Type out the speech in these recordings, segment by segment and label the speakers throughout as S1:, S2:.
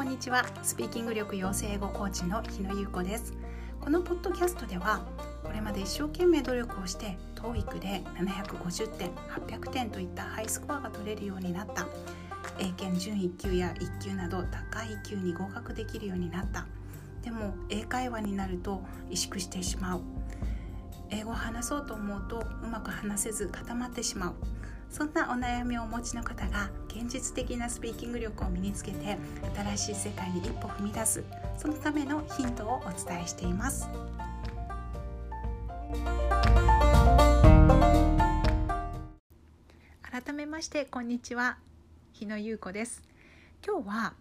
S1: こんにちは。スピーキング力養成英語コーチの日野優子です。このポッドキャストではこれまで一生懸命努力をして TOEIC で750点800点といったハイスコアが取れるようになった。英検準1級や1級など高い級に合格できるようになった。でも英会話になると萎縮してしまう。英語を話そうと思うとうまく話せず固まってしまう。そんなお悩みをお持ちの方が現実的なスピーキング力を身につけて新しい世界に一歩踏み出すそのためのヒントをお伝えしています。改めましてこんにちは。日野優子です。今日は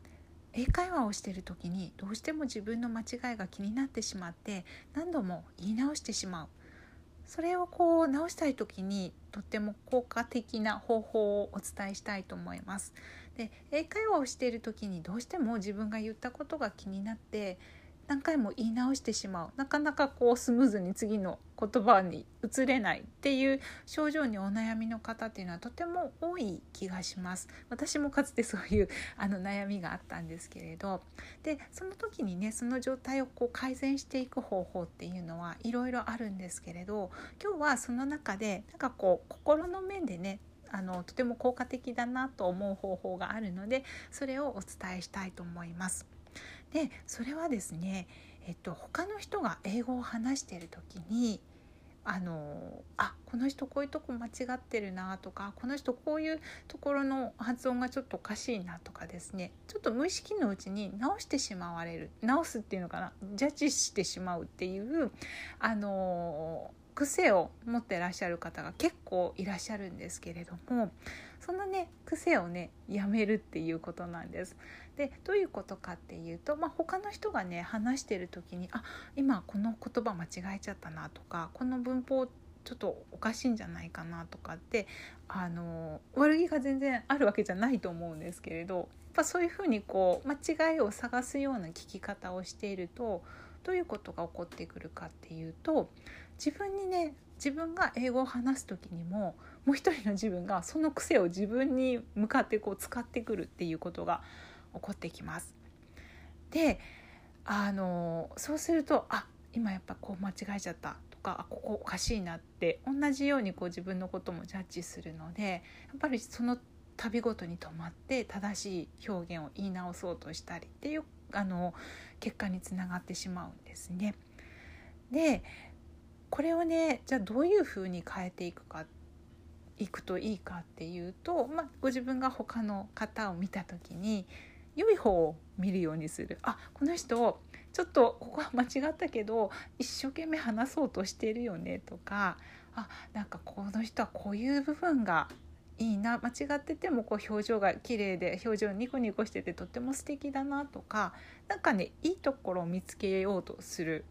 S1: 英会話をしている時にどうしても自分の間違いが気になってしまって何度も言い直してしまう。それをこう直したい時にとっても効果的な方法をお伝えしたいと思います。で英会話をしている時にどうしても自分が言ったことが気になって何回も言い直してしまう。なかなかこうスムーズに次の言葉に移れないっていう症状にお悩みの方っていうのはとても多い気がします。私もかつてそういう あの悩みがあったんですけれど。でその時にねその状態をこう改善していく方法っていうのはいろいろあるんですけれど今日はその中でなんかこう心の面でねあのとても効果的だなと思う方法があるのでそれをお伝えしたいと思います。でそれはですね、えっと、他の人が英語を話している時にあのあこの人こういうとこ間違ってるなとかこの人こういうところの発音がちょっとおかしいなとかですねちょっと無意識のうちに直してしまわれる直すっていうのかなジャッジしてしまうっていうあの癖を持ってらっしゃる方が結構いらっしゃるんですけれどもそのね癖をねやめるっていうことなんです。でどういうことかっていうと、まあ、他の人がね話してる時にあ今この言葉間違えちゃったなとかこの文法ちょっとおかしいんじゃないかなとかってあの悪気が全然あるわけじゃないと思うんですけれどやっぱそういうふうにこう間違いを探すような聞き方をしているとどういうことが起こってくるかっていうと自分にね自分が英語を話す時にももう一人の自分がその癖を自分に向かってこう使ってくるっていうことが起こってきます。であのそうするとあ今やっぱこう間違えちゃったとかあここおかしいなって同じようにこう自分のこともジャッジするのでやっぱりその度ごとに止まって正しい表現を言い直そうとしたりっていうあの結果につながってしまうんですね。でこれをねじゃあどういうふうに変えていくかいくといいかっていうと、まあ、ご自分が他の方を見た時に良い方を見るようにするあこの人ちょっとここは間違ったけど一生懸命話そうとしてるよねとかあなんかこの人はこういう部分がいいな間違っててもこう表情が綺麗で表情ニコニコしててとっても素敵だなとか何かねいいところを見つけようとする。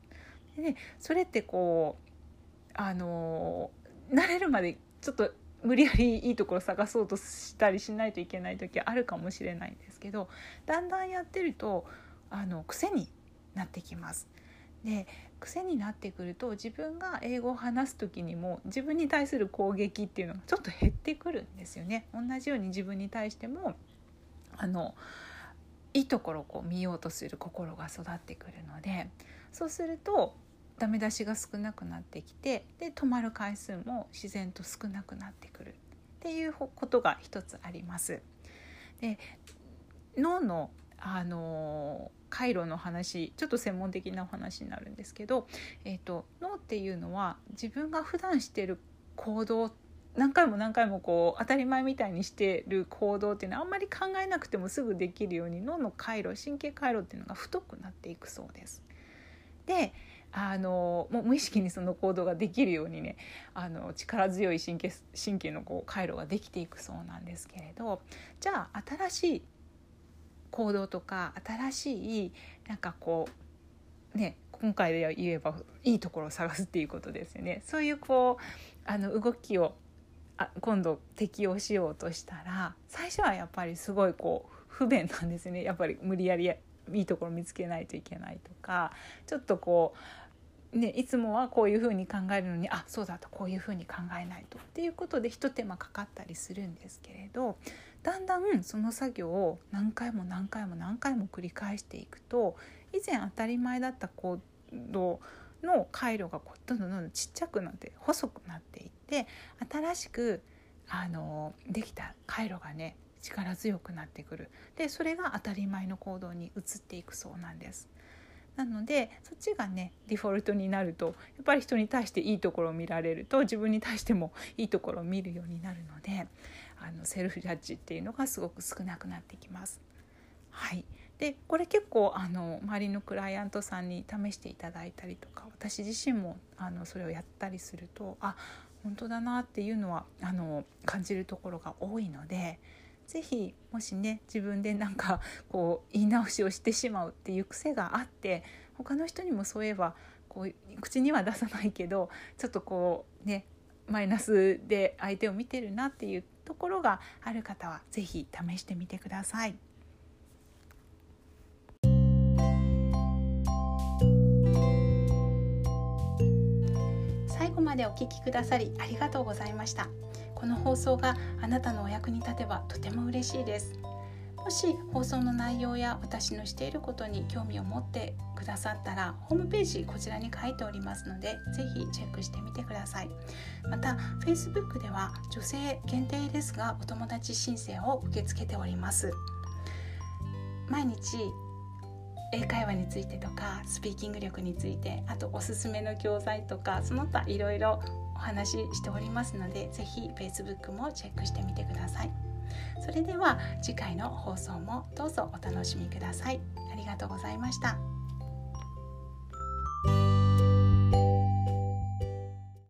S1: でね、それってこうあの慣れるまでちょっと無理やりいいところ探そうとしたりしないといけない時あるかもしれないんですけどだんだんやってるとあの癖になってきます。で癖になってくると自分が英語を話す時にも自分に対する攻撃っていうのがちょっと減ってくるんですよね。同じように自分に対してもあのいいところをこう見ようとする心が育ってくるのでそうするとダメ出しが少なくなってきてで止まる回数も自然と少なくなってくるっていうことが一つあります。で脳のあの回路の話ちょっと専門的なお話になるんですけど、えーと、脳っていうのは自分が普段してる行動何回も何回もこう当たり前みたいにしてる行動っていうのはあんまり考えなくてもすぐできるように脳の回路神経回路っていうのが太くなっていくそうです。であのもう無意識にその行動ができるようにねあの力強い神経神経のこう回路ができていくそうなんですけれどじゃあ新しい行動とか新しいなんかこうね今回で言えばいいところを探すっていうことですよね。そういうこうあの動きをあ今度適用しようとしたら最初はやっぱりすごいこう不便なんですねやっぱり無理やりいいところ見つけないといけないとかちょっとこう、ね、いつもはこういうふうに考えるのにあそうだとこういうふうに考えないとっていうことでひと手間かかったりするんですけれどだんだんその作業を何回も何回も何回も繰り返していくと以前当たり前だった行動の回路がこうどんどんどんどんちっちゃくなって細くなっていって新しくあのできた回路がね力強くなってくるでそれが当たり前の行動に移っていくそうなんです。なのでそっちがねデフォルトになるとやっぱり人に対していいところを見られると自分に対してもいいところを見るようになるのであのセルフジャッジっていうのがすごく少なくなってきます。はいでこれ結構あの周りのクライアントさんに試していただいたりとか私自身もあのそれをやったりするとあ本当だなっていうのはあの感じるところが多いので是非もしね自分でなんか こう言い直しをしてしまうっていう癖があって他の人にもそういえばこう口には出さないけどちょっとこうねマイナスで相手を見てるなっていうところがある方は是非試してみてください。最後までお聞きくださりありがとうございましたこの放送があなたのお役に立てばとても嬉しいです。もし放送の内容や私のしていることに興味を持ってくださったらホームページこちらに書いておりますのでぜひチェックしてみてください。また Facebook では女性限定ですがお友達申請を受け付けております。毎日英会話についてとかスピーキング力についてあとおすすめの教材とかその他いろいろお話ししておりますので是非 Facebook もチェックしてみてください。それでは次回の放送もどうぞお楽しみください。ありがとうございました。